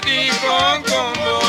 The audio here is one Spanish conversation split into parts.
dijo con voz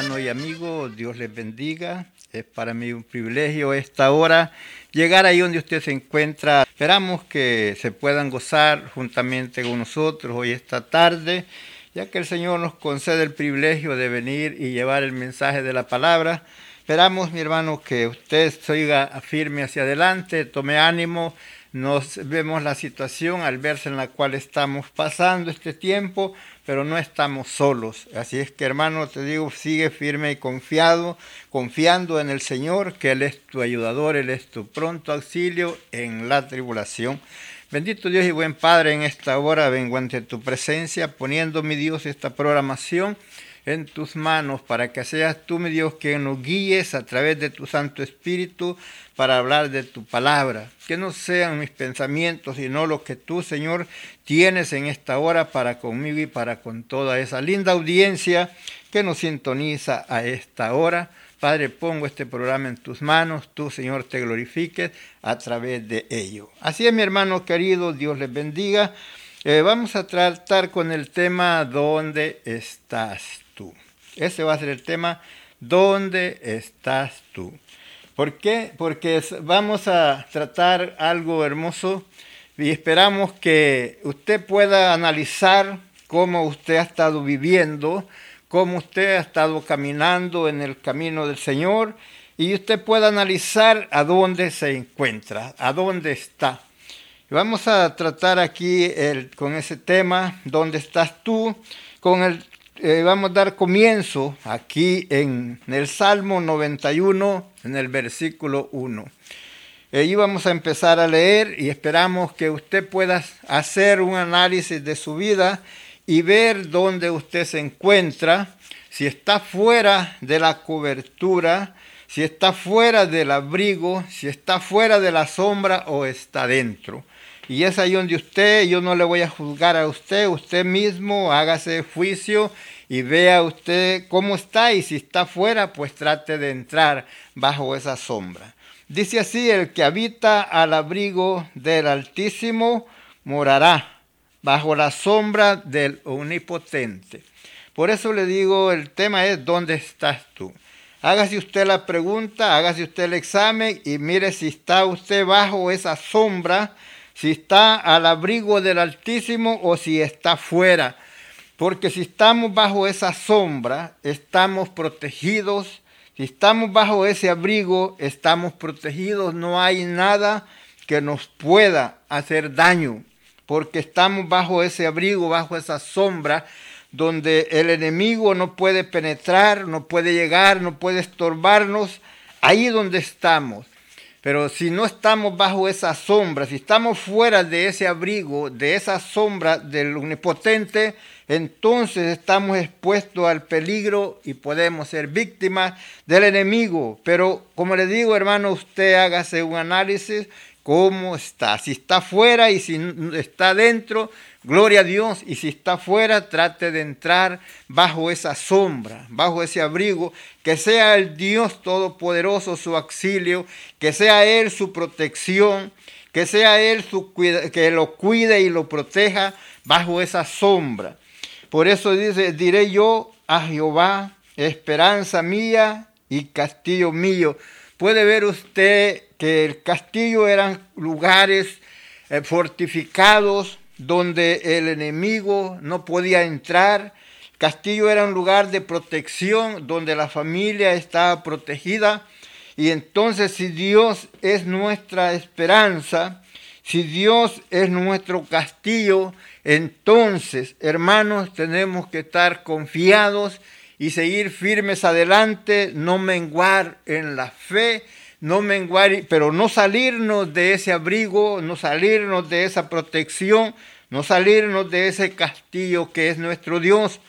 hermano y amigo, Dios les bendiga. Es para mí un privilegio esta hora llegar ahí donde usted se encuentra. Esperamos que se puedan gozar juntamente con nosotros hoy esta tarde, ya que el Señor nos concede el privilegio de venir y llevar el mensaje de la palabra. Esperamos, mi hermano, que usted siga firme hacia adelante, tome ánimo. Nos vemos la situación al verse en la cual estamos pasando este tiempo, pero no estamos solos. Así es que, hermano, te digo, sigue firme y confiado, confiando en el Señor, que Él es tu ayudador, Él es tu pronto auxilio en la tribulación. Bendito Dios y buen Padre, en esta hora vengo ante tu presencia, poniendo, mi Dios, esta programación en tus manos para que seas tú, mi Dios, quien nos guíes a través de tu Santo Espíritu para hablar de tu palabra. Que no sean mis pensamientos, sino lo que tú, Señor, tienes en esta hora para conmigo y para con toda esa linda audiencia que nos sintoniza a esta hora. Padre, pongo este programa en tus manos, tú, Señor, te glorifiques a través de ello. Así es, mi hermano querido, Dios les bendiga. Eh, vamos a tratar con el tema ¿Dónde estás? Ese va a ser el tema ¿Dónde estás tú? ¿Por qué? Porque vamos a tratar algo hermoso y esperamos que usted pueda analizar cómo usted ha estado viviendo, cómo usted ha estado caminando en el camino del Señor y usted pueda analizar a dónde se encuentra, a dónde está. Vamos a tratar aquí con ese tema, ¿dónde estás tú? Con el, eh, vamos a dar comienzo aquí en, el Salmo 91, en el versículo 1. Allí vamos a empezar a leer y esperamos que usted pueda hacer un análisis de su vida y ver dónde usted se encuentra, si está fuera de la cobertura, si está fuera del abrigo, si está fuera de la sombra o está dentro. Y es ahí donde usted, yo no le voy a juzgar a usted, usted mismo hágase juicio y vea usted cómo está y si está fuera, pues trate de entrar bajo esa sombra. Dice así, el que habita al abrigo del Altísimo morará bajo la sombra del Omnipotente. Por eso le digo, el tema es, ¿dónde estás tú? Hágase usted la pregunta, hágase usted el examen y mire si está usted bajo esa sombra si está al abrigo del Altísimo o si está fuera. Porque si estamos bajo esa sombra, estamos protegidos. Si estamos bajo ese abrigo, estamos protegidos. No hay nada que nos pueda hacer daño. Porque estamos bajo ese abrigo, bajo esa sombra, donde el enemigo no puede penetrar, no puede llegar, no puede estorbarnos. Ahí donde estamos. Pero si no estamos bajo esa sombra, si estamos fuera de ese abrigo, de esa sombra del omnipotente, entonces estamos expuestos al peligro y podemos ser víctimas del enemigo. Pero como le digo, hermano, usted hágase un análisis cómo está. Si está fuera y si está dentro, gloria a Dios. Y si está fuera, trate de entrar bajo esa sombra, bajo ese abrigo. Que sea el Dios Todopoderoso su auxilio, que sea Él su protección, que sea Él su que lo cuide y lo proteja bajo esa sombra. Por eso dice, diré yo a Jehová, esperanza mía y castillo mío. Puede ver usted que el castillo eran lugares eh, fortificados donde el enemigo no podía entrar. Castillo era un lugar de protección donde la familia estaba protegida. Y entonces si Dios es nuestra esperanza, si Dios es nuestro castillo, entonces, hermanos, tenemos que estar confiados y seguir firmes adelante, no menguar en la fe, no menguar, pero no salirnos de ese abrigo, no salirnos de esa protección, no salirnos de ese castillo que es nuestro Dios.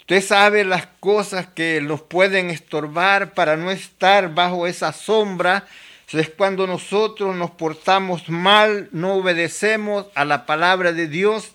Usted sabe las cosas que nos pueden estorbar para no estar bajo esa sombra. Es cuando nosotros nos portamos mal, no obedecemos a la palabra de Dios,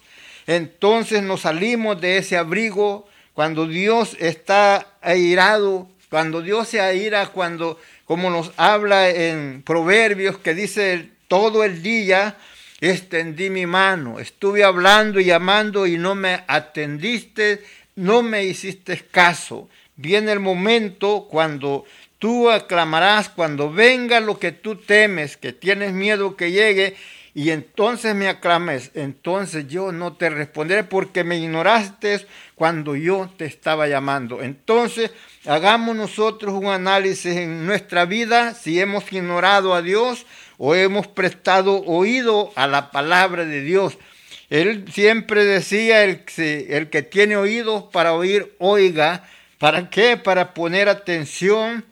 entonces nos salimos de ese abrigo. Cuando Dios está airado, cuando Dios se aira, cuando como nos habla en Proverbios, que dice todo el día, extendí mi mano, estuve hablando y llamando y no me atendiste, no me hiciste caso. Viene el momento cuando tú aclamarás, cuando venga lo que tú temes, que tienes miedo que llegue, y entonces me aclames, entonces yo no te responderé porque me ignoraste cuando yo te estaba llamando. Entonces, hagamos nosotros un análisis en nuestra vida si hemos ignorado a Dios o hemos prestado oído a la palabra de Dios. Él siempre decía, el, el que tiene oídos para oír, oiga. ¿Para qué? Para poner atención,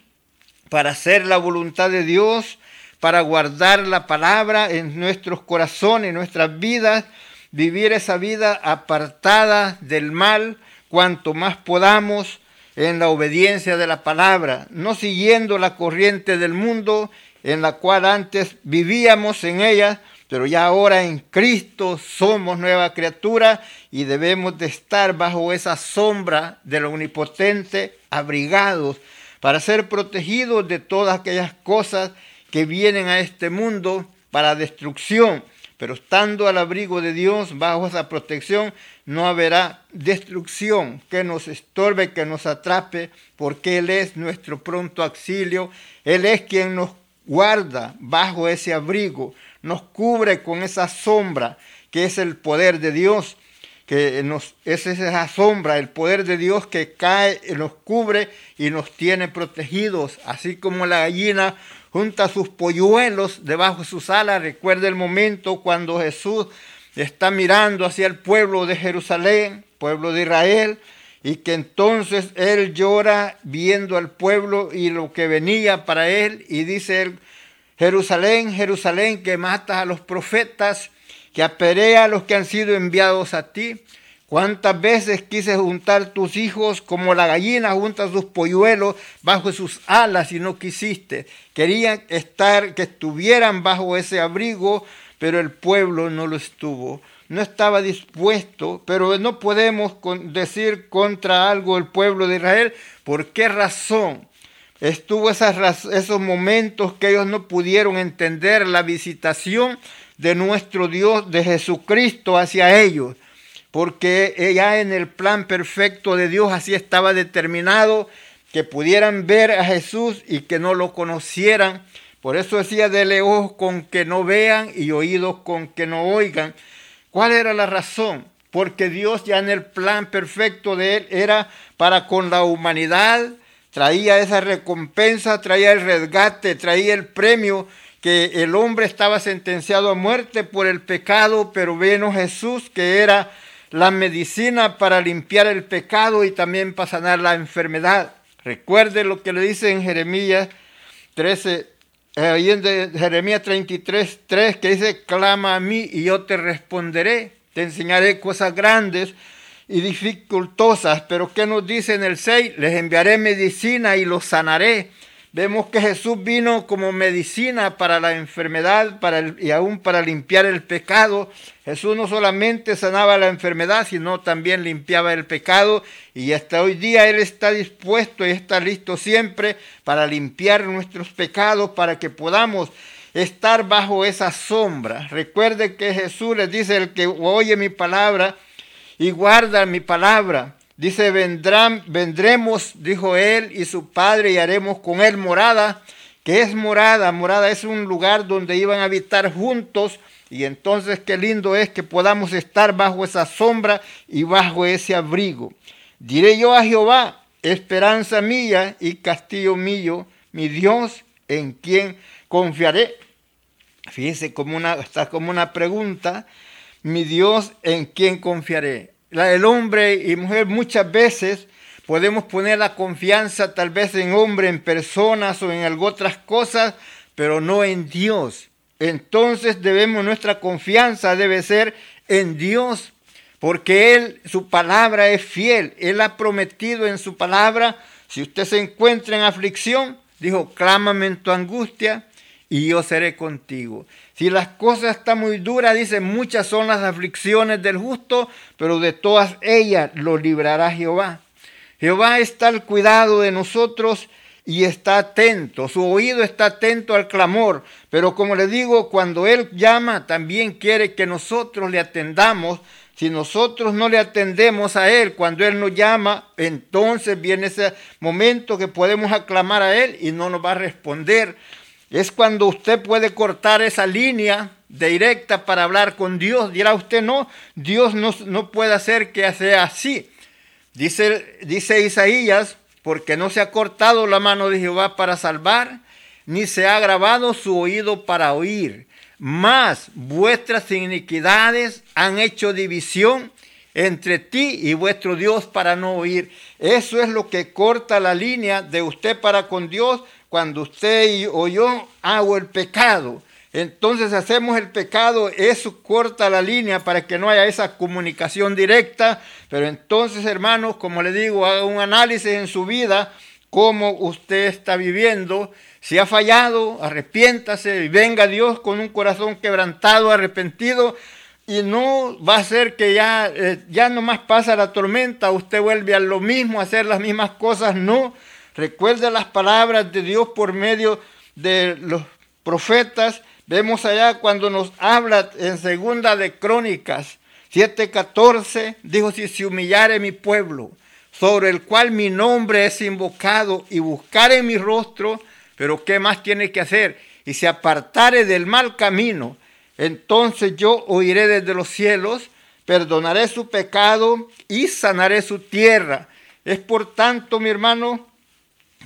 para hacer la voluntad de Dios para guardar la palabra en nuestros corazones, en nuestras vidas, vivir esa vida apartada del mal cuanto más podamos en la obediencia de la palabra, no siguiendo la corriente del mundo en la cual antes vivíamos en ella, pero ya ahora en Cristo somos nueva criatura y debemos de estar bajo esa sombra del omnipotente, abrigados, para ser protegidos de todas aquellas cosas que vienen a este mundo para destrucción, pero estando al abrigo de Dios, bajo esa protección, no habrá destrucción que nos estorbe, que nos atrape, porque Él es nuestro pronto auxilio, Él es quien nos guarda bajo ese abrigo, nos cubre con esa sombra que es el poder de Dios, que nos, es esa sombra, el poder de Dios que cae, nos cubre y nos tiene protegidos, así como la gallina junta sus polluelos debajo de sus alas. Recuerda el momento cuando Jesús está mirando hacia el pueblo de Jerusalén, pueblo de Israel, y que entonces él llora viendo al pueblo y lo que venía para él, y dice Jerusalén, Jerusalén, que matas a los profetas, que aperea a los que han sido enviados a ti. ¿Cuántas veces quise juntar tus hijos como la gallina junta sus polluelos bajo sus alas y no quisiste? Querían estar, que estuvieran bajo ese abrigo, pero el pueblo no lo estuvo. No estaba dispuesto, pero no podemos decir contra algo el pueblo de Israel. ¿Por qué razón? Estuvo esas, esos momentos que ellos no pudieron entender la visitación de nuestro Dios, de Jesucristo hacia ellos porque ya en el plan perfecto de Dios así estaba determinado que pudieran ver a Jesús y que no lo conocieran. Por eso decía, de ojos con que no vean y oídos con que no oigan. ¿Cuál era la razón? porque Dios ya en el plan perfecto de Él era para con la humanidad, traía esa recompensa, traía el resgate, traía el premio que el hombre estaba sentenciado a muerte por el pecado, pero vino Jesús que era la medicina para limpiar el pecado y también para sanar la enfermedad. Recuerde lo que le dice en Jeremías 13, ahí en Jeremías 33, 3, que dice, clama a mí y yo te responderé, te enseñaré cosas grandes y dificultosas, pero ¿qué nos dice en el 6? Les enviaré medicina y los sanaré Vemos que Jesús vino como medicina para la enfermedad para y aún para limpiar el pecado. Jesús no solamente sanaba la enfermedad, sino también limpiaba el pecado. Y hasta hoy día Él está dispuesto y está listo siempre para limpiar nuestros pecados, para que podamos estar bajo esa sombra. Recuerde que Jesús les dice, el que oye mi palabra y guarda mi palabra Dice, vendrán, vendremos, dijo él y su padre, y haremos con él morada. que es morada? Morada es un lugar donde iban a habitar juntos. Y entonces qué lindo es que podamos estar bajo esa sombra y bajo ese abrigo. Diré yo a Jehová, esperanza mía y castillo mío, mi Dios, en quien confiaré. Fíjese como una, está como una pregunta, mi Dios, en quien confiaré el hombre y mujer muchas veces podemos poner la confianza tal vez en hombre, en personas o en otras cosas, pero no en Dios. Entonces debemos, nuestra confianza debe ser en Dios, porque Él, su palabra es fiel. Él ha prometido en su palabra, si usted se encuentra en aflicción, dijo, clámame en tu angustia y yo seré contigo. Si las cosas están muy duras, dice, muchas son las aflicciones del justo, pero de todas ellas lo librará Jehová. Jehová está al cuidado de nosotros y está atento, su oído está atento al clamor, pero como le digo, cuando Él llama, también quiere que nosotros le atendamos. Si nosotros no le atendemos a Él cuando Él nos llama, entonces viene ese momento que podemos aclamar a Él y no nos va a responder es cuando usted puede cortar esa línea directa para hablar con Dios. Dirá usted, no, Dios no, puede hacer que sea así. Dice, dice Isaías, porque no se ha cortado la mano de Jehová para salvar, ni se ha grabado su oído para oír. Mas vuestras iniquidades han hecho división entre ti y vuestro Dios para no oír. Eso es lo que corta la línea de usted para con Dios cuando usted o yo hago el pecado. Entonces hacemos el pecado, eso corta la línea para que no haya esa comunicación directa. Pero entonces, hermanos, como le digo, haga un análisis en su vida, cómo usted está viviendo. Si ha fallado, arrepiéntase y venga Dios con un corazón quebrantado, arrepentido. Y no va a ser que ya, eh, ya nomás pasa la tormenta, usted vuelve a lo mismo, a hacer las mismas cosas. No, Recuerda las palabras de Dios por medio de los profetas. Vemos allá cuando nos habla en segunda de Crónicas 7:14, dijo, si se humillare mi pueblo, sobre el cual mi nombre es invocado, y buscare mi rostro, pero ¿qué más tiene que hacer? Y se apartare del mal camino, entonces yo oiré desde los cielos, perdonaré su pecado y sanaré su tierra. Es por tanto, mi hermano,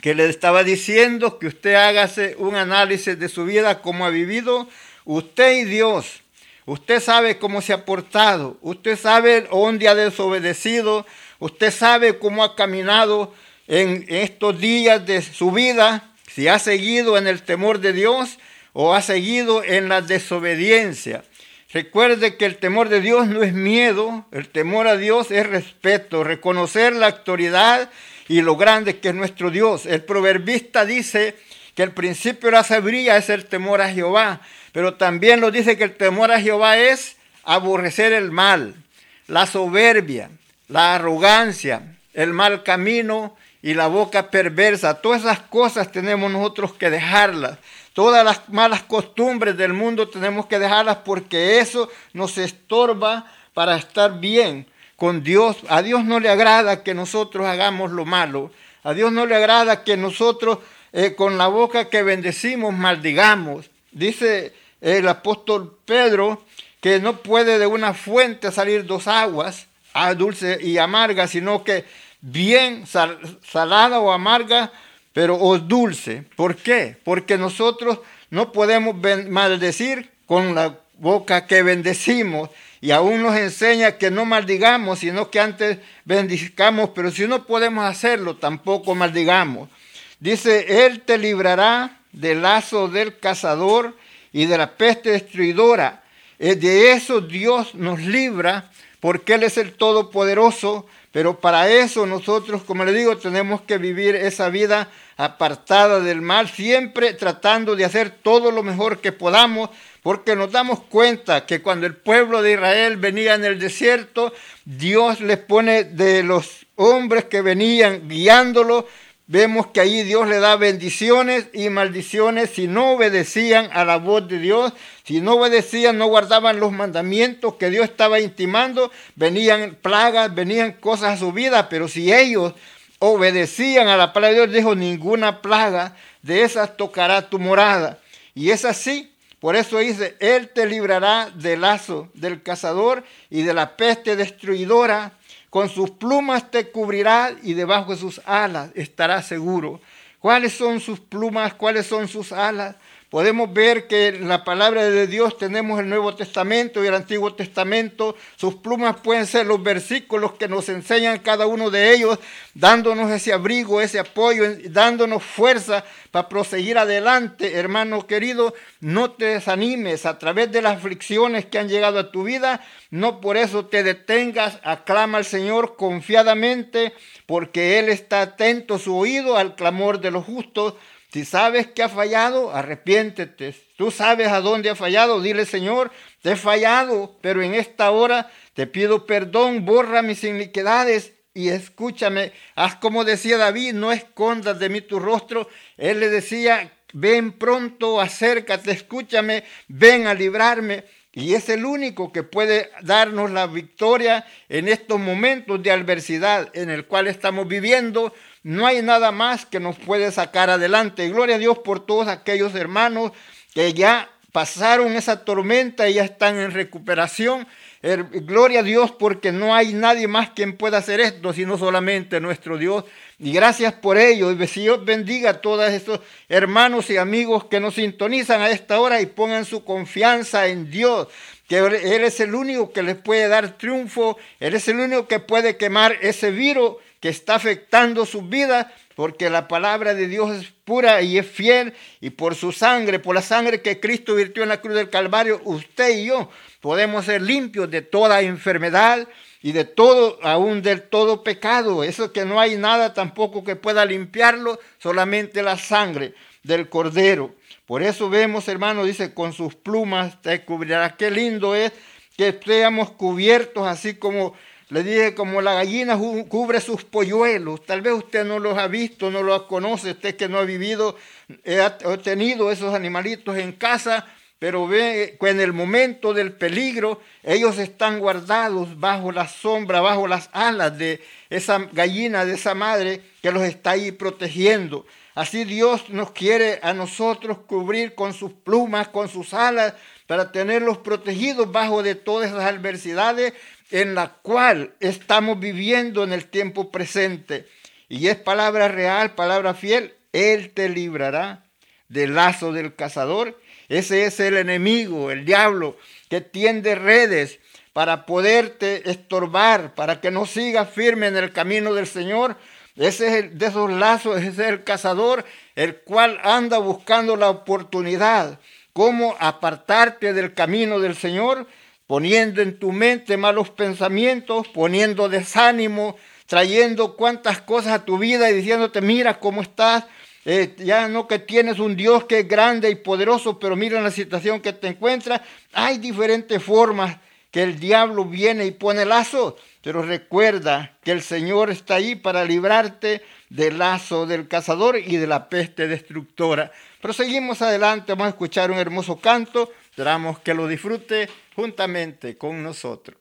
que le estaba diciendo que usted hágase un análisis de su vida, cómo ha vivido usted y Dios. Usted sabe cómo se ha portado, usted sabe dónde ha desobedecido, usted sabe cómo ha caminado en estos días de su vida, si ha seguido en el temor de Dios o ha seguido en la desobediencia. Recuerde que el temor de Dios no es miedo, el temor a Dios es respeto, reconocer la autoridad y lo grande que es nuestro Dios. El proverbista dice que el principio de la sabiduría es el temor a Jehová, pero también lo dice que el temor a Jehová es aborrecer el mal, la soberbia, la arrogancia, el mal camino y la boca perversa. Todas esas cosas tenemos nosotros que dejarlas. Todas las malas costumbres del mundo tenemos que dejarlas porque eso nos estorba para estar bien con Dios. A Dios no le agrada que nosotros hagamos lo malo. A Dios no le agrada que nosotros eh, con la boca que bendecimos maldigamos. Dice el apóstol Pedro que no puede de una fuente salir dos aguas, a dulce y amarga, sino que bien salada o amarga, pero o dulce. ¿Por qué? Porque nosotros no podemos maldecir con la boca que bendecimos y aún nos enseña que no maldigamos, sino que antes bendicamos, pero si no podemos hacerlo, tampoco maldigamos. Dice, Él te librará del lazo del cazador y de la peste destruidora. Eh, de eso Dios nos libra porque Él es el Todopoderoso, pero para eso nosotros, como le digo, tenemos que vivir esa vida apartada del mal, siempre tratando de hacer todo lo mejor que podamos, porque nos damos cuenta que cuando el pueblo de Israel venía en el desierto, Dios les pone de los hombres que venían guiándolo, vemos que ahí Dios le da bendiciones y maldiciones si no obedecían a la voz de Dios, si no obedecían, no guardaban los mandamientos que Dios estaba intimando, venían plagas, venían cosas a su vida, pero si ellos obedecían a la palabra de Dios, dijo, ninguna plaga de esas tocará tu morada. Y es así. Por eso dice, Él te librará del lazo del cazador y de la peste destruidora. Con sus plumas te cubrirá y debajo de sus alas estará seguro. ¿Cuáles son sus plumas? ¿Cuáles son sus alas? Podemos ver que en la palabra de Dios tenemos el Nuevo Testamento y el Antiguo Testamento. Sus plumas pueden ser los versículos que nos enseñan cada uno de ellos, dándonos ese abrigo, ese apoyo, dándonos fuerza para proseguir adelante. Hermano querido, no te desanimes a través de las aflicciones que han llegado a tu vida. No por eso te detengas, aclama al Señor confiadamente, porque Él está atento su oído al clamor de los justos si sabes que ha fallado, arrepiéntete. Tú sabes a dónde ha fallado, dile Señor, te he fallado, pero en esta hora te pido perdón, borra mis iniquidades y escúchame. Haz como decía David, no escondas de mí tu rostro. Él le decía, ven pronto, acércate, escúchame, ven a librarme. Y es el único que puede darnos la victoria en estos momentos de adversidad en el cual estamos viviendo no hay nada más que nos puede sacar adelante. gloria a Dios por todos aquellos hermanos que ya pasaron esa tormenta y ya están en recuperación. Gloria a Dios porque no hay nadie más quien pueda hacer esto, sino solamente nuestro Dios. Y gracias por ello. Y Dios bendiga a todos esos hermanos y amigos que nos sintonizan a esta hora y pongan su confianza en Dios. Que Él es el único que les puede dar triunfo. Él es el único que puede quemar ese virus que está afectando su vida, porque la palabra de Dios es pura y es fiel, y por su sangre, por la sangre que Cristo virtió en la cruz del Calvario, usted y yo podemos ser limpios de toda enfermedad y de todo, aún del todo pecado. Eso que no hay nada tampoco que pueda limpiarlo, solamente la sangre del Cordero. Por eso vemos, hermano, dice, con sus plumas te cubrirá. Qué lindo es que estemos cubiertos así como le dije, como la gallina cubre sus polluelos, tal vez usted no los ha visto, no los conoce, usted que no ha vivido, ha tenido esos animalitos en casa, pero ve que en el momento del peligro ellos están guardados bajo la sombra, bajo las alas de esa gallina, de esa madre que los está ahí protegiendo. Así Dios nos quiere a nosotros cubrir con sus plumas, con sus alas, para tenerlos protegidos bajo de todas esas adversidades en la cual estamos viviendo en el tiempo presente. Y es palabra real, palabra fiel. Él te librará del lazo del cazador. Ese es el enemigo, el diablo, que tiende redes para poderte estorbar, para que no sigas firme en el camino del Señor. Ese es de esos lazos, ese es el cazador, el cual anda buscando la oportunidad, cómo apartarte del camino del Señor poniendo en tu mente malos pensamientos, poniendo desánimo, trayendo cuantas cosas a tu vida y diciéndote, mira cómo estás, eh, ya no que tienes un Dios que es grande y poderoso, pero mira la situación que te encuentras. Hay diferentes formas que el diablo viene y pone lazo, pero recuerda que el Señor está ahí para librarte del lazo del cazador y de la peste destructora. Proseguimos adelante, vamos a escuchar un hermoso canto, esperamos que lo disfrute juntamente con nosotros.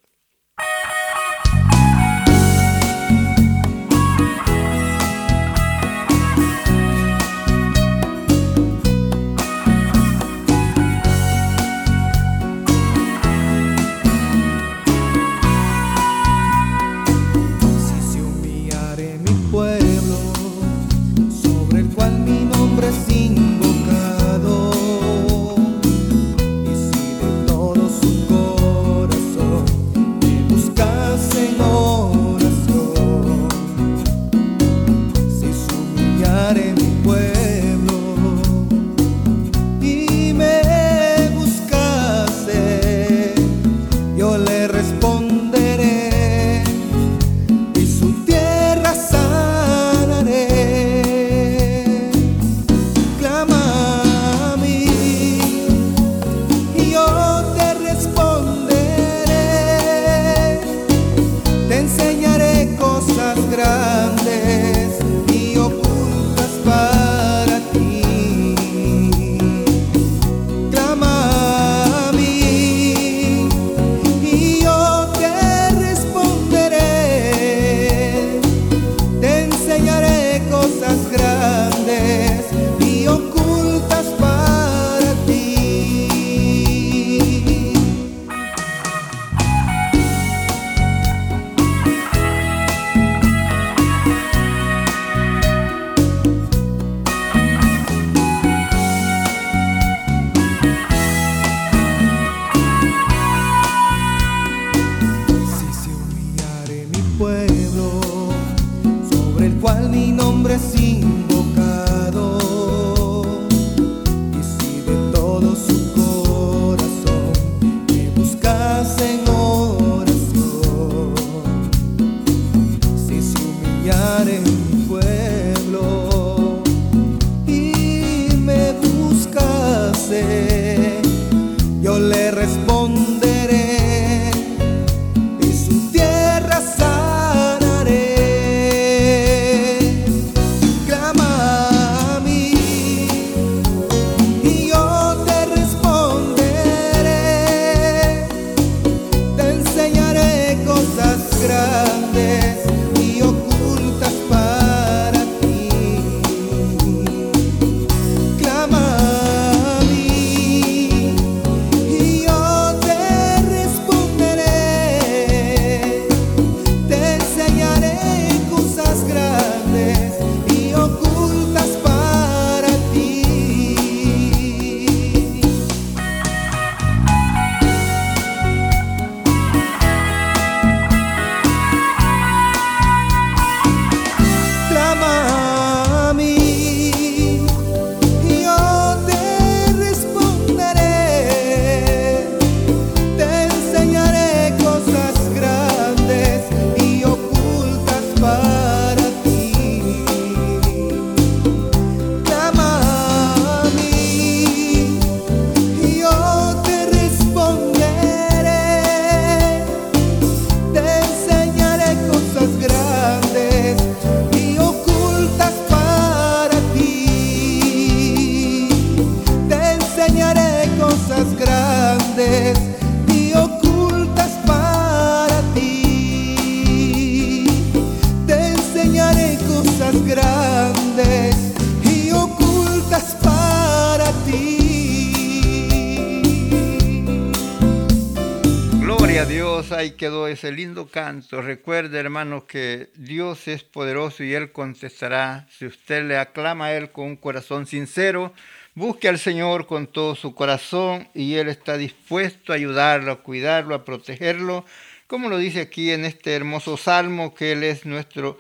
Ese lindo canto. Recuerde, hermanos, que Dios es poderoso y Él contestará. Si usted le aclama a Él con un corazón sincero, busque al Señor con todo su corazón y Él está dispuesto a ayudarlo, a cuidarlo, a protegerlo. Como lo dice aquí en este hermoso salmo, que Él es nuestro,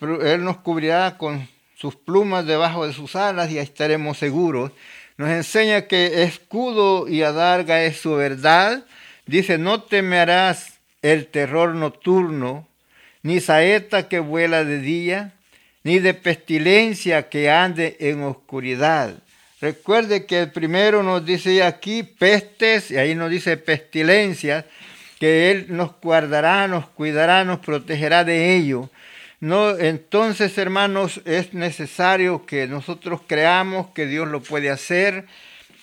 Él nos cubrirá con sus plumas debajo de sus alas y estaremos seguros. Nos enseña que escudo y adarga es su verdad Dice, no temerás el terror nocturno, ni saeta que vuela de día, ni de pestilencia que ande en oscuridad. Recuerde que el primero nos dice aquí pestes, y ahí nos dice pestilencia, que Él nos guardará, nos cuidará, nos protegerá de ello. No, entonces, hermanos, es necesario que nosotros creamos que Dios lo puede hacer,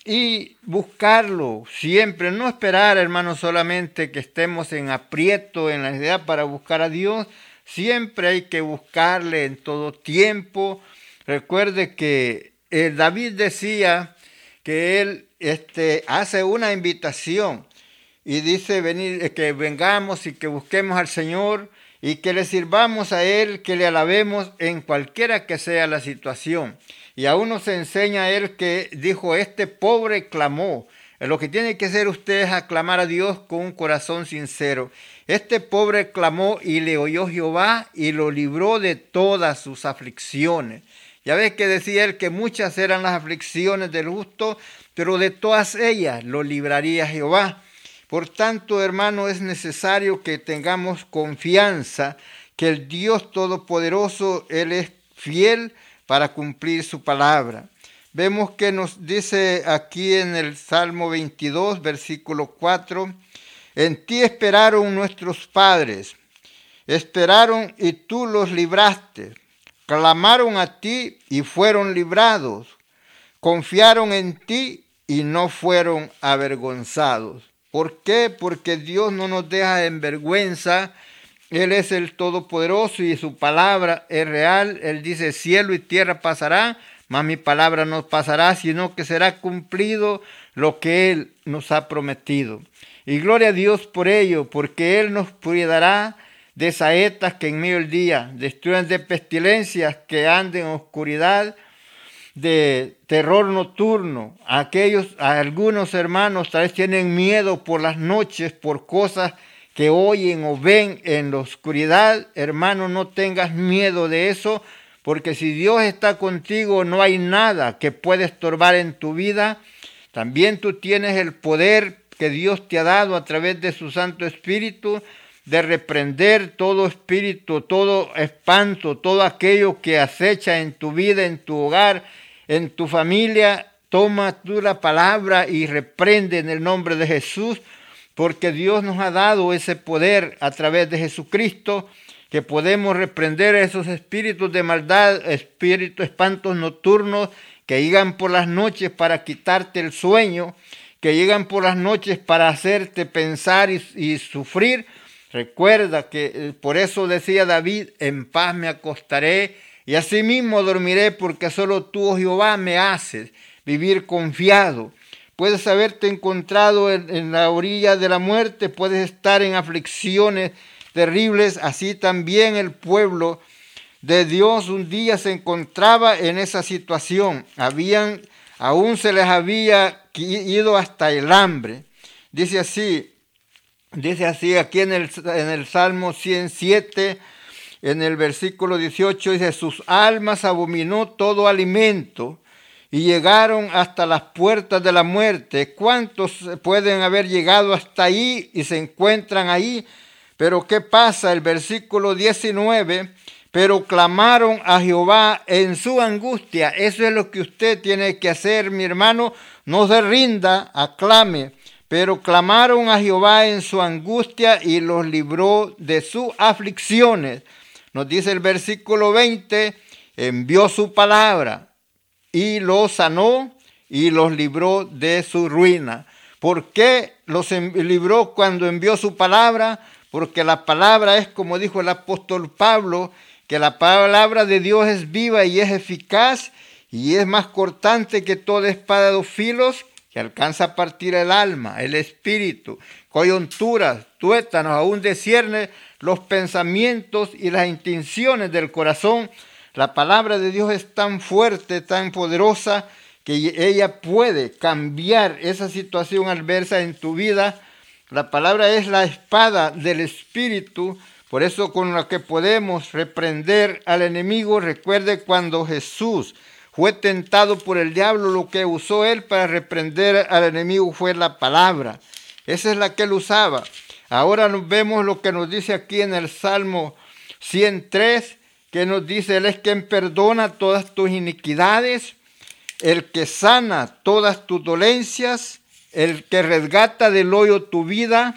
y buscarlo siempre, no esperar, hermanos, solamente que estemos en aprieto, en la idea para buscar a Dios, siempre hay que buscarle en todo tiempo. Recuerde que David decía que él este, hace una invitación y dice venir, eh, que vengamos y que busquemos al Señor y que le sirvamos a Él, que le alabemos en cualquiera que sea la situación. Y aún nos enseña él que dijo, este pobre clamó. Lo que tiene que hacer usted es aclamar a Dios con un corazón sincero. Este pobre clamó y le oyó Jehová y lo libró de todas sus aflicciones. Ya ves que decía él que muchas eran las aflicciones del justo, pero de todas ellas lo libraría Jehová. Por tanto, hermano, es necesario que tengamos confianza que el Dios Todopoderoso, Él es fiel para cumplir su palabra. Vemos que nos dice aquí en el Salmo 22, versículo 4, en ti esperaron nuestros padres, esperaron y tú los libraste, clamaron a ti y fueron librados, confiaron en ti y no fueron avergonzados. ¿Por qué? Porque Dios no nos deja en vergüenza él es el Todopoderoso y su palabra es real. Él dice, cielo y tierra pasará, mas mi palabra no pasará, sino que será cumplido lo que Él nos ha prometido. Y gloria a Dios por ello, porque Él nos cuidará de saetas que en medio del día destruyan de pestilencias que anden en oscuridad, de terror nocturno. Aquellos, algunos hermanos tal vez tienen miedo por las noches, por cosas oyen o ven en la oscuridad, hermano, no tengas miedo de eso, porque si Dios está contigo, no hay nada que pueda estorbar en tu vida. También tú tienes el poder que Dios te ha dado a través de su Santo Espíritu de reprender todo espíritu, todo espanto, todo aquello que acecha en tu vida, en tu hogar, en tu familia. Toma tú la palabra y reprende en el nombre de Jesús porque Dios nos ha dado ese poder a través de Jesucristo, que podemos reprender esos espíritus de maldad, espíritus, espantos nocturnos que llegan por las noches para quitarte el sueño, que llegan por las noches para hacerte pensar y, y sufrir. Recuerda que eh, por eso decía David, en paz me acostaré y asimismo dormiré porque solo tú, oh Jehová, me haces vivir confiado. Puedes haberte encontrado en, la orilla de la muerte, puedes estar en aflicciones terribles, así también el pueblo de Dios un día se encontraba en esa situación. Habían, aún se les había ido hasta el hambre. Dice así, dice así aquí en el, en el Salmo 107, en el versículo 18, dice, sus almas abominó todo alimento y llegaron hasta las puertas de la muerte. ¿Cuántos pueden haber llegado hasta ahí y se encuentran ahí? Pero ¿qué pasa? El versículo 19, pero clamaron a Jehová en su angustia. Eso es lo que usted tiene que hacer, mi hermano. No se rinda, aclame. Pero clamaron a Jehová en su angustia y los libró de sus aflicciones. Nos dice el versículo 20, envió su palabra y los sanó y los libró de su ruina. ¿Por qué los libró cuando envió su palabra? Porque la palabra es como dijo el apóstol Pablo, que la palabra de Dios es viva y es eficaz y es más cortante que toda espada de dos filos que alcanza a partir el alma, el espíritu, coyunturas, tuétanos, aún descierne los pensamientos y las intenciones del corazón. La palabra de Dios es tan fuerte, tan poderosa, que ella puede cambiar esa situación adversa en tu vida. La palabra es la espada del espíritu, por eso con la que podemos reprender al enemigo. Recuerde cuando Jesús fue tentado por el diablo, lo que usó él para reprender al enemigo fue la palabra. Esa es la que él usaba. Ahora nos vemos lo que nos dice aquí en el Salmo 103, que nos dice, Él es quien perdona todas tus iniquidades, el que sana todas tus dolencias, el que resgata del hoyo tu vida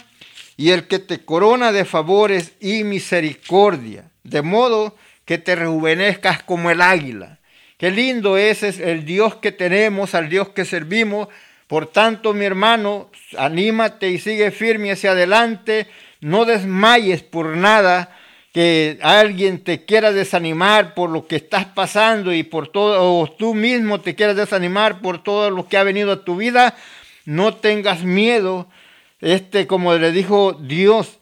y el que te corona de favores y misericordia, de modo que te rejuvenezcas como el águila. Qué lindo ese es el Dios que tenemos, al Dios que servimos. Por tanto, mi hermano, anímate y sigue firme hacia adelante. No desmayes por nada que alguien te quiera desanimar por lo que estás pasando y por todo, o tú mismo te quieras desanimar por todo lo que ha venido a tu vida. No tengas miedo. Este, como le dijo Dios,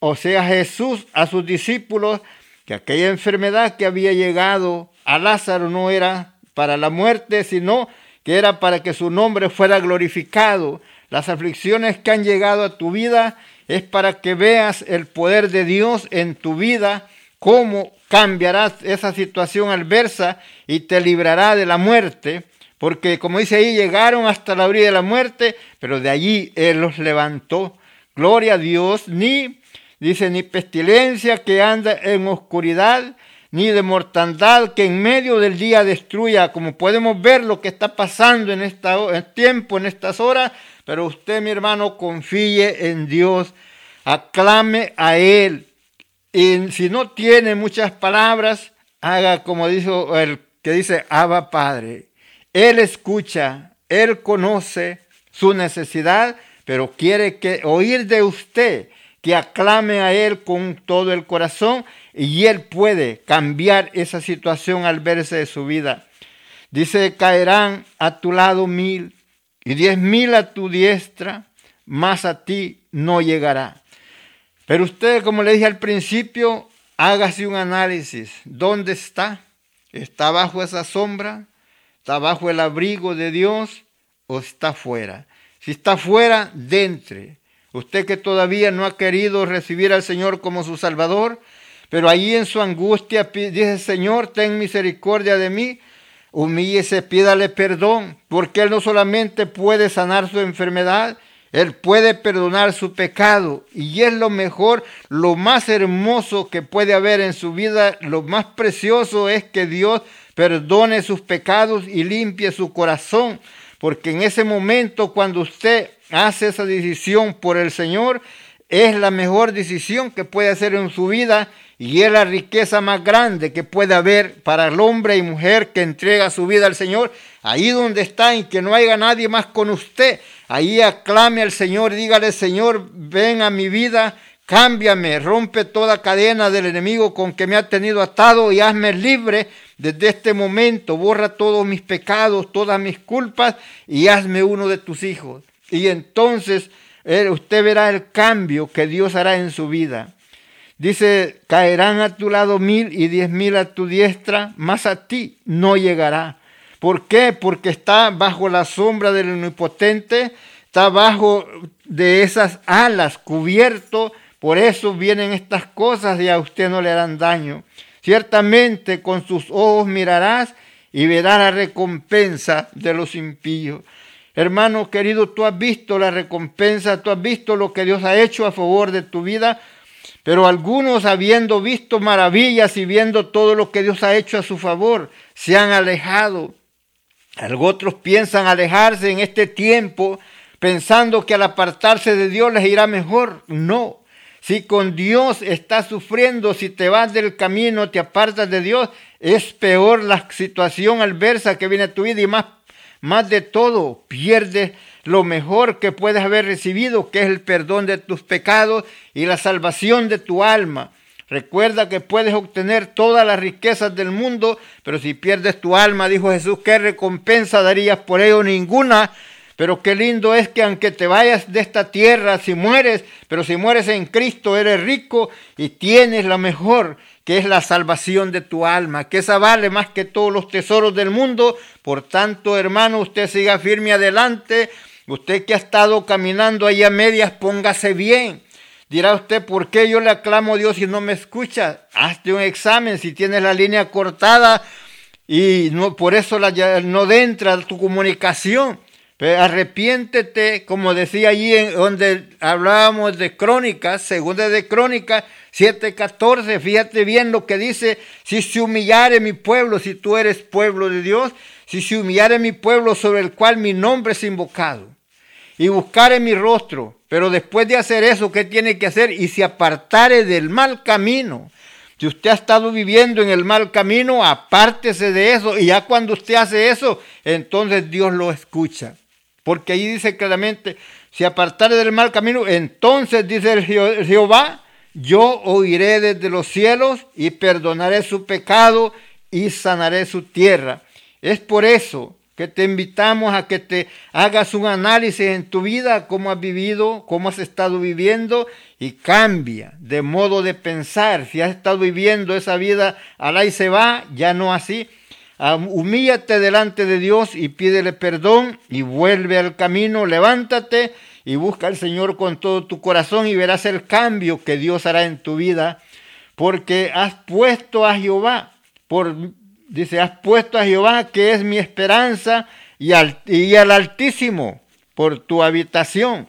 o sea, Jesús a sus discípulos, que aquella enfermedad que había llegado a Lázaro no era para la muerte, sino que era para que su nombre fuera glorificado. Las aflicciones que han llegado a tu vida es para que veas el poder de Dios en tu vida, cómo cambiarás esa situación adversa y te librará de la muerte. Porque como dice ahí, llegaron hasta la orilla de la muerte, pero de allí Él los levantó. Gloria a Dios, ni, dice, ni pestilencia que anda en oscuridad, ni de mortandad que en medio del día destruya, como podemos ver lo que está pasando en este tiempo, en estas horas, pero usted, mi hermano, confíe en Dios, aclame a Él. Y si no tiene muchas palabras, haga como dijo el que dice Abba Padre. Él escucha, Él conoce su necesidad, pero quiere que oír de usted que aclame a Él con todo el corazón y Él puede cambiar esa situación al verse de su vida. Dice, caerán a tu lado mil y diez mil a tu diestra, más a ti no llegará. Pero usted, como le dije al principio, hágase un análisis. ¿Dónde está? ¿Está bajo esa sombra? ¿Está bajo el abrigo de Dios o está fuera? Si está fuera, dentro. Usted que todavía no ha querido recibir al Señor como su Salvador, pero ahí en su angustia dice, Señor, ten misericordia de mí, humíllese, pídale perdón, porque Él no solamente puede sanar su enfermedad, Él puede perdonar su pecado. Y es lo mejor, lo más hermoso que puede haber en su vida, lo más precioso es que Dios perdone sus pecados y limpie su corazón. Porque en ese momento, cuando usted hace esa decisión por el Señor, es la mejor decisión que puede hacer en su vida y es la riqueza más grande que puede haber para el hombre y mujer que entrega su vida al Señor. Ahí donde está y que no haya nadie más con usted. Ahí aclame al Señor dígale, Señor, ven a mi vida, cámbiame, rompe toda cadena del enemigo con que me ha tenido atado y hazme libre desde este momento. Borra todos mis pecados, todas mis culpas y hazme uno de tus hijos. Y entonces usted verá el cambio que Dios hará en su vida. Dice, caerán a tu lado mil y diez mil a tu diestra, mas a ti no llegará. ¿Por qué? Porque está bajo la sombra del omnipotente, está bajo de esas alas, cubierto. Por eso vienen estas cosas y a usted no le harán daño. Ciertamente con sus ojos mirarás y verás la recompensa de los impíos. Hermano querido, tú has visto la recompensa, tú has visto lo que Dios ha hecho a favor de tu vida. Pero algunos, habiendo visto maravillas y viendo todo lo que Dios ha hecho a su favor, se han alejado. Otros piensan alejarse en este tiempo pensando que al apartarse de Dios les irá mejor. No. Si con Dios estás sufriendo, si te vas del camino, te apartas de Dios, es peor la situación adversa que viene a tu vida y más, más de todo, pierdes lo mejor que puedes haber recibido, que es el perdón de tus pecados y la salvación de tu alma. Recuerda que puedes obtener todas las riquezas del mundo, pero si pierdes tu alma, dijo Jesús, ¿qué recompensa darías por ello? Ninguna. Pero qué lindo es que aunque te vayas de esta tierra, si mueres, pero si mueres en Cristo, eres rico y tienes la mejor, que es la salvación de tu alma, que esa vale más que todos los tesoros del mundo. Por tanto, hermano, usted siga firme adelante. Usted que ha estado caminando ahí a medias, póngase bien. Dirá usted, ¿por qué yo le aclamo a Dios y no me escucha? Hazte un examen si tienes la línea cortada y no, por eso no entra tu comunicación. Pero arrepiéntete, como decía allí en donde hablábamos de crónicas, segunda de crónicas 7:14, fíjate bien lo que dice, si se humillare mi pueblo, si tú eres pueblo de Dios, si se humillare mi pueblo sobre el cual mi nombre es invocado, y buscare mi rostro, pero después de hacer eso, ¿qué tiene que hacer? Y se apartare del mal camino. Si usted ha estado viviendo en el mal camino, apártese de eso. Y ya cuando usted hace eso, entonces Dios lo escucha. Porque ahí dice claramente, si apartare del mal camino, entonces dice el Jehová, yo oiré desde los cielos y perdonaré su pecado y sanaré su tierra. Es por eso que te invitamos a que te hagas un análisis en tu vida, cómo has vivido, cómo has estado viviendo y cambia de modo de pensar. Si has estado viviendo esa vida al y se va, ya no así. Humíllate delante de Dios y pídele perdón y vuelve al camino, levántate y busca al Señor con todo tu corazón y verás el cambio que Dios hará en tu vida, porque has puesto a Jehová por dice, has puesto a Jehová, que es mi esperanza, y al, y al Altísimo por tu habitación.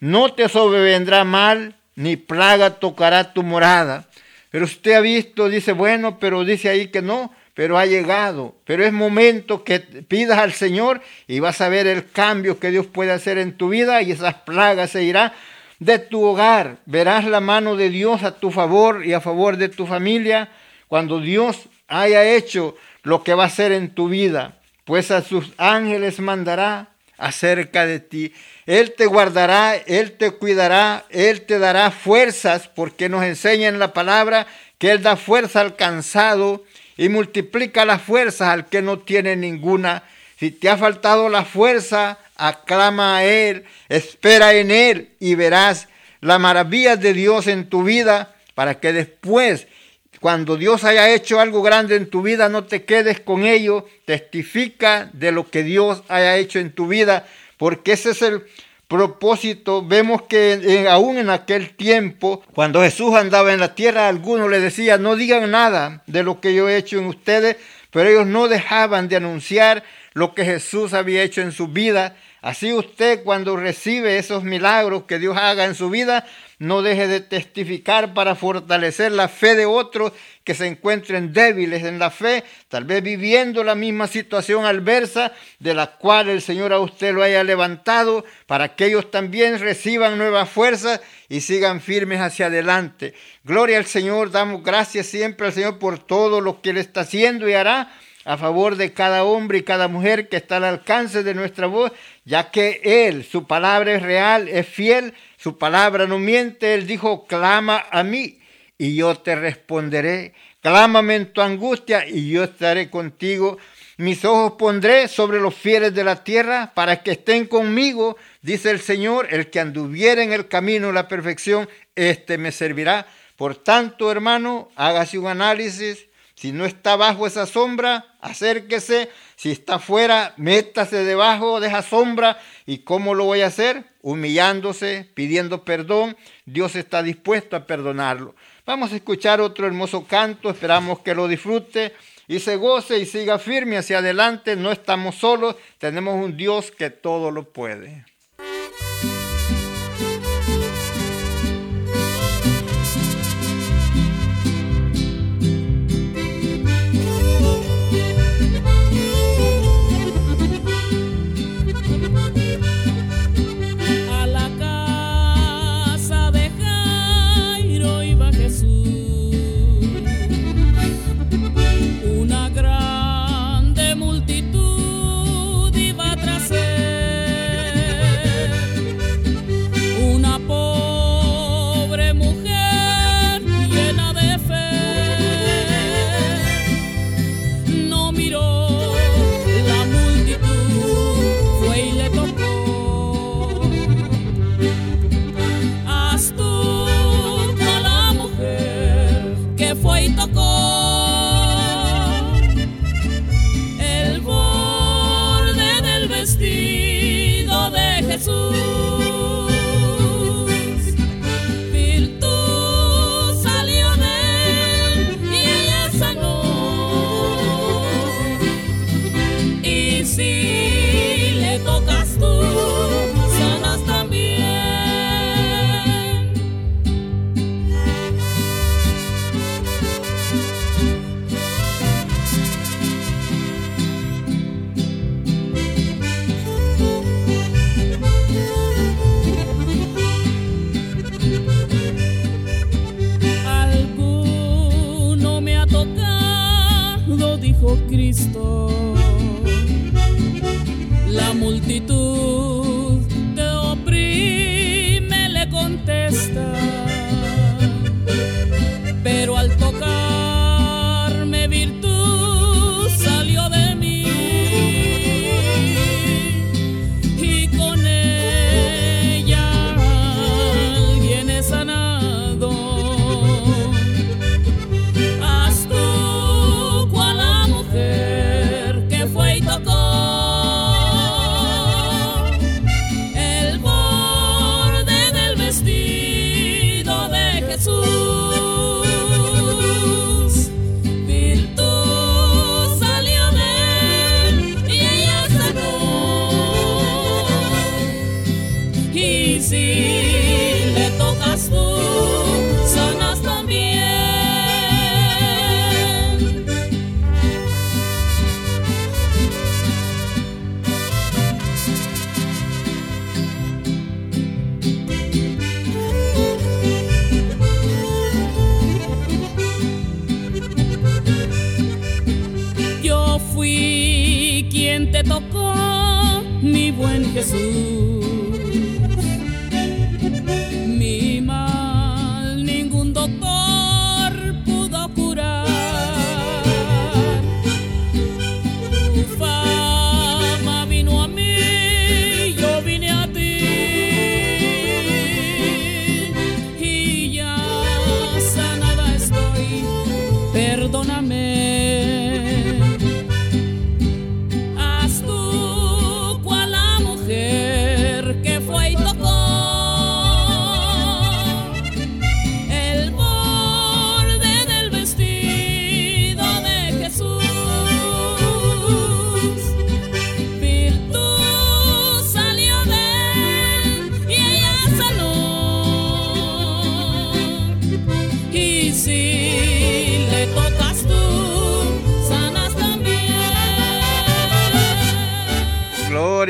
No te sobrevendrá mal, ni plaga tocará tu morada. Pero usted ha visto, dice, bueno, pero dice ahí que no, pero ha llegado. Pero es momento que pidas al Señor y vas a ver el cambio que Dios puede hacer en tu vida y esas plagas se irán de tu hogar. Verás la mano de Dios a tu favor y a favor de tu familia cuando Dios haya hecho lo que va a hacer en tu vida, pues a sus ángeles mandará acerca de ti. Él te guardará, Él te cuidará, Él te dará fuerzas, porque nos enseña en la palabra que Él da fuerza al cansado y multiplica las fuerzas al que no tiene ninguna. Si te ha faltado la fuerza, aclama a Él, espera en Él y verás la maravilla de Dios en tu vida para que después cuando Dios haya hecho algo grande en tu vida, no te quedes con ello. Testifica de lo que Dios haya hecho en tu vida, porque ese es el propósito. Vemos que aún en aquel tiempo, cuando Jesús andaba en la tierra, algunos le decían, no digan nada de lo que yo he hecho en ustedes, pero ellos no dejaban de anunciar lo que Jesús había hecho en su vida. Así usted cuando recibe esos milagros que Dios haga en su vida, no deje de testificar para fortalecer la fe de otros que se encuentren débiles en la fe, tal vez viviendo la misma situación adversa de la cual el Señor a usted lo haya levantado, para que ellos también reciban nuevas fuerzas y sigan firmes hacia adelante. Gloria al Señor, damos gracias siempre al Señor por todo lo que Él está haciendo y hará a favor de cada hombre y cada mujer que está al alcance de nuestra voz, ya que Él, su palabra es real, es fiel su palabra no miente. Él dijo, clama a mí y yo te responderé. Clámame en tu angustia y yo estaré contigo. Mis ojos pondré sobre los fieles de la tierra para que estén conmigo, dice el Señor. El que anduviera en el camino de la perfección, éste me servirá. Por tanto, hermano, hágase un análisis. Si no está bajo esa sombra, acérquese. Si está fuera, métase debajo de esa sombra. ¿Y cómo lo voy a hacer? Humillándose, pidiendo perdón. Dios está dispuesto a perdonarlo. Vamos a escuchar otro hermoso canto. Esperamos que lo disfrute y se goce y siga firme hacia adelante. No estamos solos. Tenemos un Dios que todo lo puede.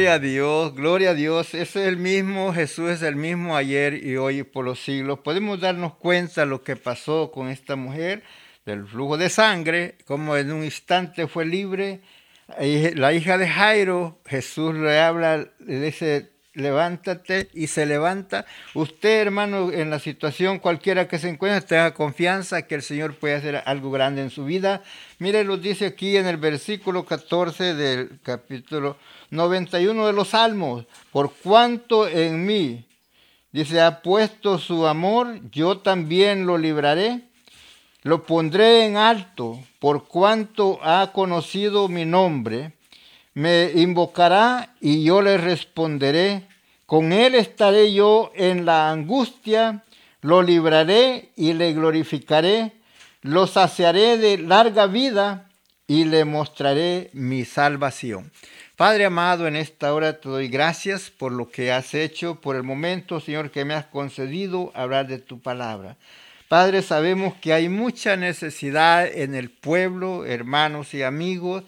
Gloria a Dios, gloria a Dios. Ese es el mismo, Jesús es el mismo ayer y hoy por los siglos. Podemos darnos cuenta lo que pasó con esta mujer del flujo de sangre, como en un instante fue libre. Eh, La hija de Jairo, Jesús le habla, le dice, levántate y se levanta. Usted, hermano, en la situación cualquiera que se encuentre, tenga confianza que el Señor puede hacer algo grande en su vida. Mire, lo dice aquí en el versículo 14 del capítulo 91 de los Salmos. Por cuanto en mí, dice, ha puesto su amor, yo también lo libraré. Lo pondré en alto por cuanto ha conocido mi nombre. Me invocará y yo le responderé. Con él estaré yo en la angustia. Lo libraré y le glorificaré. Lo saciaré de larga vida y le mostraré mi salvación. Padre amado, en esta hora te doy gracias por lo que has hecho, por el momento, Señor, que me has concedido hablar de tu palabra. Padre, sabemos que hay mucha necesidad en el pueblo, hermanos y amigos,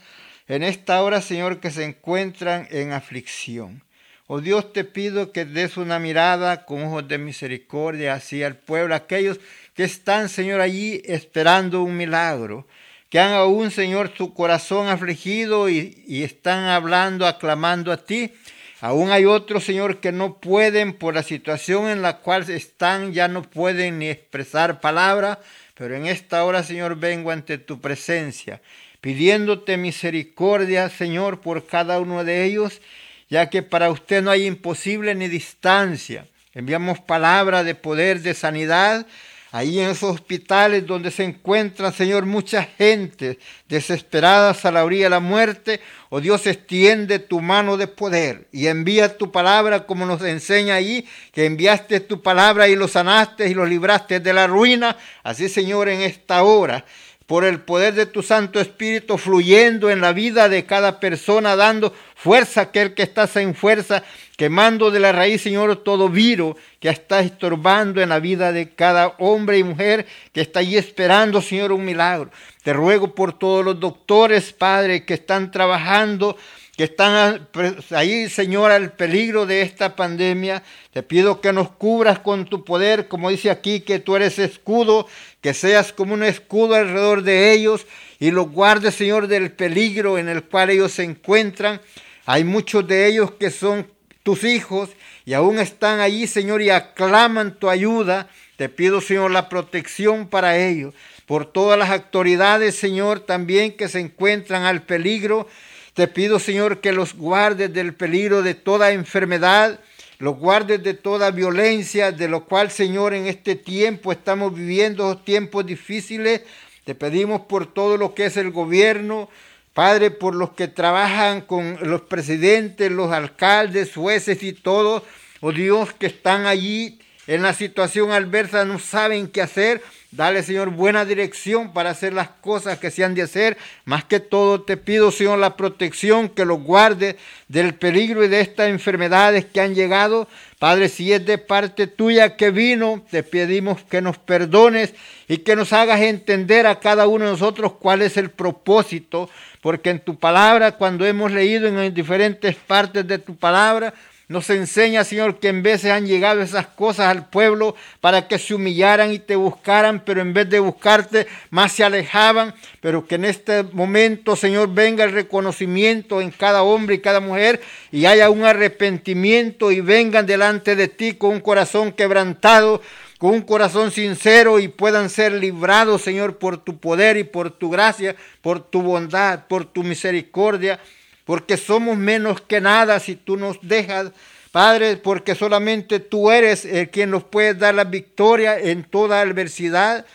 en esta hora, Señor, que se encuentran en aflicción. Oh Dios, te pido que des una mirada con ojos de misericordia hacia el pueblo, aquellos que están, Señor, allí esperando un milagro, que han aún, Señor, su corazón afligido y, y están hablando, aclamando a ti. Aún hay otros, Señor, que no pueden por la situación en la cual están, ya no pueden ni expresar palabra, pero en esta hora, Señor, vengo ante tu presencia, pidiéndote misericordia, Señor, por cada uno de ellos, ya que para usted no hay imposible ni distancia. Enviamos palabra de poder, de sanidad, ahí en esos hospitales donde se encuentra, Señor, mucha gente desesperadas a la orilla de la muerte. Oh Dios, extiende tu mano de poder y envía tu palabra como nos enseña ahí, que enviaste tu palabra y los sanaste y los libraste de la ruina. Así, Señor, en esta hora por el poder de tu Santo Espíritu fluyendo en la vida de cada persona, dando fuerza a aquel que está sin fuerza, quemando de la raíz, Señor, todo viro que está estorbando en la vida de cada hombre y mujer que está allí esperando, Señor, un milagro. Te ruego por todos los doctores, Padre, que están trabajando que están ahí, Señor, al peligro de esta pandemia. Te pido que nos cubras con tu poder, como dice aquí, que tú eres escudo, que seas como un escudo alrededor de ellos y los guardes, Señor, del peligro en el cual ellos se encuentran. Hay muchos de ellos que son tus hijos y aún están allí, Señor, y aclaman tu ayuda. Te pido, Señor, la protección para ellos, por todas las autoridades, Señor, también que se encuentran al peligro te pido, Señor, que los guardes del peligro de toda enfermedad, los guardes de toda violencia, de lo cual, Señor, en este tiempo estamos viviendo tiempos difíciles. Te pedimos por todo lo que es el gobierno, Padre, por los que trabajan con los presidentes, los alcaldes, jueces y todos, oh Dios, que están allí en la situación adversa, no saben qué hacer. Dale, Señor, buena dirección para hacer las cosas que se han de hacer. Más que todo te pido, Señor, la protección que los guarde del peligro y de estas enfermedades que han llegado. Padre, si es de parte tuya que vino, te pedimos que nos perdones y que nos hagas entender a cada uno de nosotros cuál es el propósito. Porque en tu palabra, cuando hemos leído en diferentes partes de tu palabra, nos enseña, Señor, que en veces han llegado esas cosas al pueblo para que se humillaran y te buscaran, pero en vez de buscarte, más se alejaban. Pero que en este momento, Señor, venga el reconocimiento en cada hombre y cada mujer y haya un arrepentimiento y vengan delante de ti con un corazón quebrantado con un corazón sincero y puedan ser librados, Señor, por tu poder y por tu gracia, por tu bondad, por tu misericordia porque somos menos que nada si tú nos dejas, Padre, porque solamente tú eres el quien nos puede dar la victoria en toda adversidad,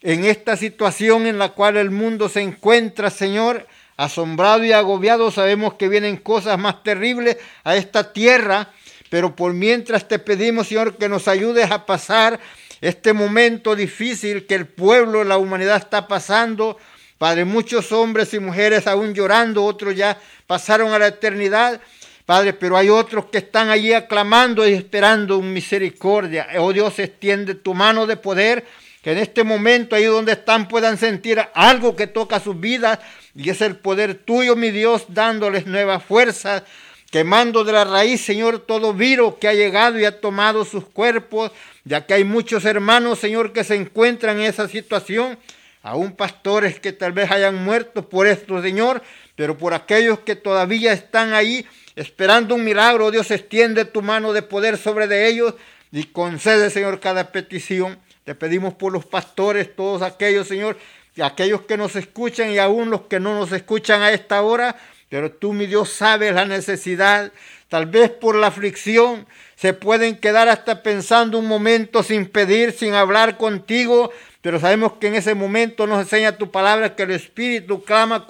en esta situación en la cual el mundo se encuentra, Señor, asombrado y agobiado, sabemos que vienen cosas más terribles a esta tierra, pero por mientras te pedimos, Señor, que nos ayudes a pasar este momento difícil que el pueblo, la humanidad está pasando. Padre, muchos hombres y mujeres aún llorando, otros ya pasaron a la eternidad. Padre, pero hay otros que están allí aclamando y esperando un misericordia. Oh Dios, extiende tu mano de poder, que en este momento, ahí donde están, puedan sentir algo que toca sus vidas. Y es el poder tuyo, mi Dios, dándoles nueva fuerza, quemando de la raíz, Señor, todo virus que ha llegado y ha tomado sus cuerpos, ya que hay muchos hermanos, Señor, que se encuentran en esa situación. Aún pastores que tal vez hayan muerto por esto, Señor, pero por aquellos que todavía están ahí esperando un milagro, Dios extiende tu mano de poder sobre de ellos y concede, Señor, cada petición. Te pedimos por los pastores, todos aquellos, Señor, y aquellos que nos escuchan y aún los que no nos escuchan a esta hora, pero tú, mi Dios, sabes la necesidad. Tal vez por la aflicción se pueden quedar hasta pensando un momento sin pedir, sin hablar contigo, pero sabemos que en ese momento nos enseña tu palabra que el Espíritu clama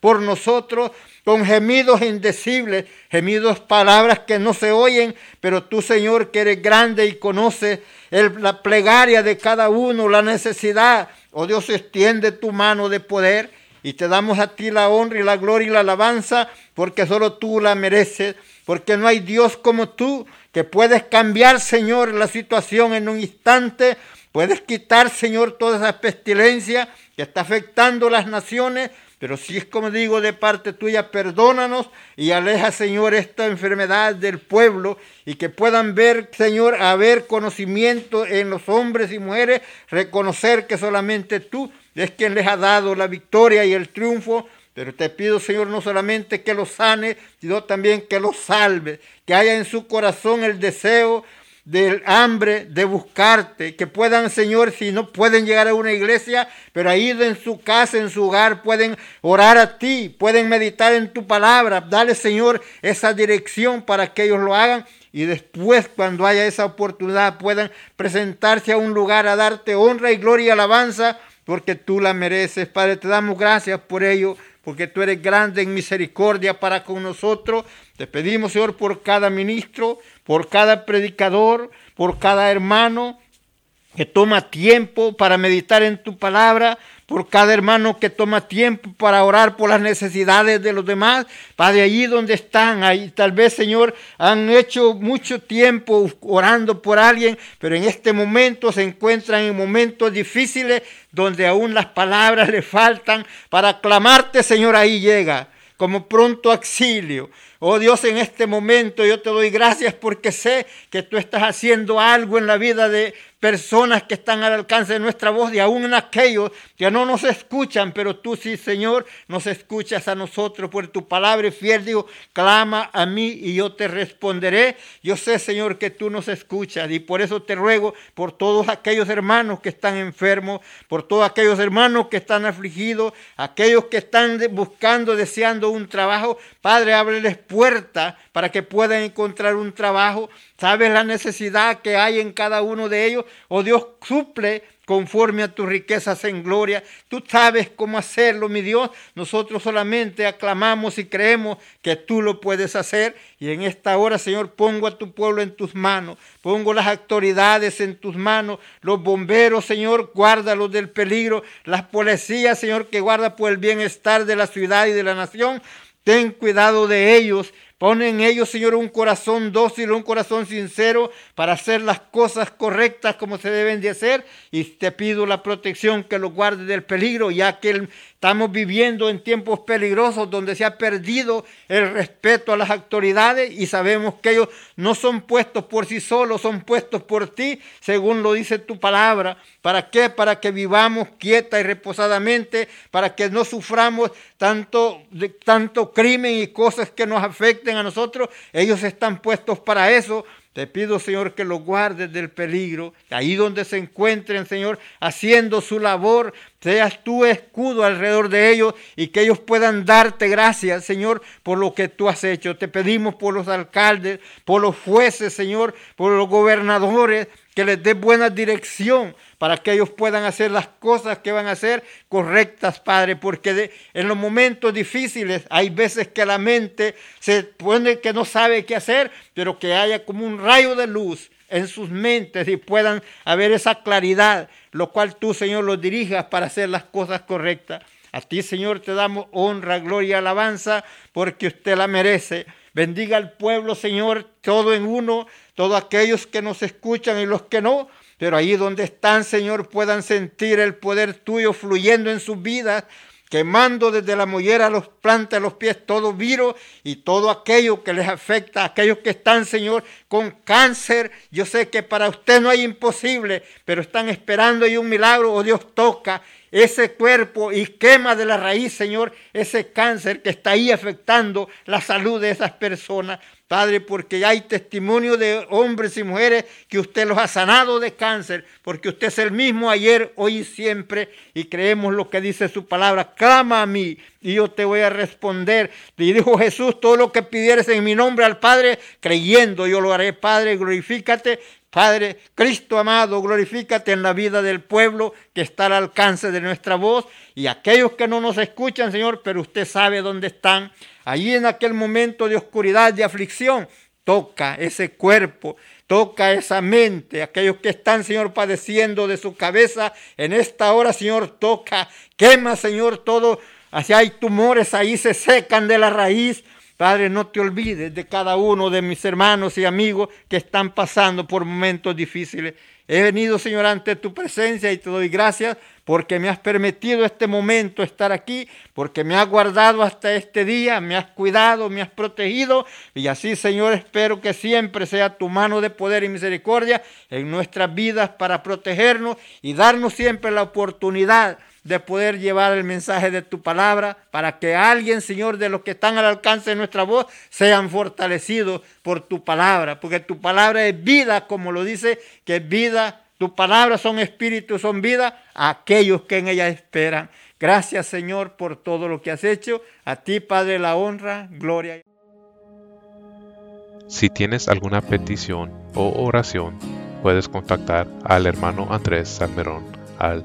por nosotros con gemidos indecibles, gemidos palabras que no se oyen, pero tú Señor que eres grande y conoces la plegaria de cada uno, la necesidad. Oh Dios, extiende tu mano de poder y te damos a ti la honra y la gloria y la alabanza porque solo tú la mereces, porque no hay Dios como tú que puedes cambiar, Señor, la situación en un instante Puedes quitar, Señor, toda esa pestilencia que está afectando las naciones, pero si es como digo de parte tuya, perdónanos y aleja, Señor, esta enfermedad del pueblo y que puedan ver, Señor, haber conocimiento en los hombres y mujeres, reconocer que solamente tú es quien les ha dado la victoria y el triunfo. Pero te pido, Señor, no solamente que los sane, sino también que los salve, que haya en su corazón el deseo del hambre de buscarte, que puedan, Señor, si no pueden llegar a una iglesia, pero ahí en su casa, en su hogar, pueden orar a ti, pueden meditar en tu palabra. Dale, Señor, esa dirección para que ellos lo hagan y después, cuando haya esa oportunidad, puedan presentarse a un lugar a darte honra y gloria y alabanza, porque tú la mereces. Padre, te damos gracias por ello porque tú eres grande en misericordia para con nosotros. Te pedimos, Señor, por cada ministro, por cada predicador, por cada hermano que toma tiempo para meditar en tu palabra, por cada hermano que toma tiempo para orar por las necesidades de los demás. Padre, allí donde están, ahí tal vez, Señor, han hecho mucho tiempo orando por alguien, pero en este momento se encuentran en momentos difíciles donde aún las palabras le faltan para clamarte, Señor, ahí llega como pronto auxilio. Oh Dios, en este momento yo te doy gracias porque sé que tú estás haciendo algo en la vida de personas que están al alcance de nuestra voz y aún en aquellos que no nos escuchan, pero tú sí, Señor, nos escuchas a nosotros por tu palabra fiel. Digo, clama a mí y yo te responderé. Yo sé, Señor, que tú nos escuchas y por eso te ruego por todos aquellos hermanos que están enfermos, por todos aquellos hermanos que están afligidos, aquellos que están buscando, deseando un trabajo. Padre, ábreles puerta para que puedan encontrar un trabajo. Sabes la necesidad que hay en cada uno de ellos. Oh Dios, suple conforme a tus riquezas en gloria. Tú sabes cómo hacerlo, mi Dios. Nosotros solamente aclamamos y creemos que tú lo puedes hacer. Y en esta hora, Señor, pongo a tu pueblo en tus manos. Pongo las autoridades en tus manos. Los bomberos, Señor, guárdalos del peligro. Las policías, Señor, que guarda por el bienestar de la ciudad y de la nación. Ten cuidado de ellos. Pon en ellos, Señor, un corazón dócil, un corazón sincero para hacer las cosas correctas como se deben de hacer. Y te pido la protección que los guarde del peligro, ya que estamos viviendo en tiempos peligrosos donde se ha perdido el respeto a las autoridades y sabemos que ellos no son puestos por sí solos, son puestos por ti, según lo dice tu palabra. ¿Para qué? Para que vivamos quieta y reposadamente, para que no suframos tanto, tanto crimen y cosas que nos afecten a nosotros. Ellos están puestos para eso, te pido, Señor, que los guardes del peligro, ahí donde se encuentren, Señor, haciendo su labor, seas tu escudo alrededor de ellos y que ellos puedan darte gracias, Señor, por lo que tú has hecho. Te pedimos por los alcaldes, por los jueces, Señor, por los gobernadores, que les dé buena dirección para que ellos puedan hacer las cosas que van a hacer correctas, Padre, porque en los momentos difíciles hay veces que la mente se pone que no sabe qué hacer, pero que haya como un rayo de luz en sus mentes y puedan haber esa claridad, lo cual tú, Señor, los dirijas para hacer las cosas correctas. A ti, Señor, te damos honra, gloria alabanza, porque usted la merece. Bendiga al pueblo, Señor, todo en uno, todos aquellos que nos escuchan y los que no, pero ahí donde están, Señor, puedan sentir el poder tuyo fluyendo en sus vidas, quemando desde la mollera a los plantas, a los pies, todo virus y todo aquello que les afecta, aquellos que están, Señor, con cáncer. Yo sé que para usted no hay imposible, pero están esperando y un milagro, o oh, Dios toca ese cuerpo y quema de la raíz, Señor, ese cáncer que está ahí afectando la salud de esas personas. Padre, porque hay testimonio de hombres y mujeres que usted los ha sanado de cáncer, porque usted es el mismo ayer, hoy y siempre, y creemos lo que dice su palabra. Clama a mí y yo te voy a responder. Y dijo Jesús, todo lo que pidieres en mi nombre al Padre, creyendo, yo lo haré, Padre, glorifícate Padre, Cristo amado, glorifícate en la vida del pueblo que está al alcance de nuestra voz y aquellos que no nos escuchan, Señor, pero usted sabe dónde están. Allí en aquel momento de oscuridad, de aflicción, toca ese cuerpo, toca esa mente, aquellos que están, Señor, padeciendo de su cabeza. En esta hora, Señor, toca, quema, Señor, todo. Así hay tumores, ahí se secan de la raíz. Padre, no te olvides de cada uno de mis hermanos y amigos que están pasando por momentos difíciles. He venido, Señor, ante tu presencia y te doy gracias porque me has permitido este momento estar aquí, porque me has guardado hasta este día, me has cuidado, me has protegido. Y así, Señor, espero que siempre sea tu mano de poder y misericordia en nuestras vidas para protegernos y darnos siempre la oportunidad de poder llevar el mensaje de tu palabra para que alguien, Señor, de los que están al alcance de nuestra voz, sean fortalecidos por tu palabra, porque tu palabra es vida, como lo dice, que es vida, tu palabra son espíritu, son vida a aquellos que en ella esperan. Gracias, Señor, por todo lo que has hecho. A ti, Padre, la honra, gloria. Si tienes alguna petición o oración, puedes contactar al hermano Andrés Salmerón al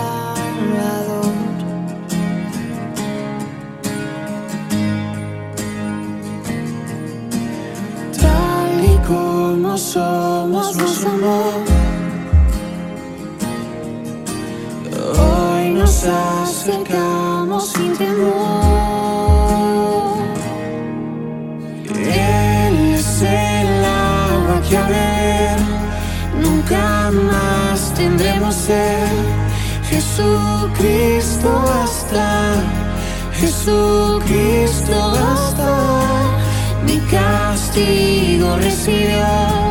somos nos amó. Hoy nos acercamos sin temor. Él es el agua que a beber nunca más tendremos sed. Jesucristo basta, Jesucristo basta. Mi castigo recibió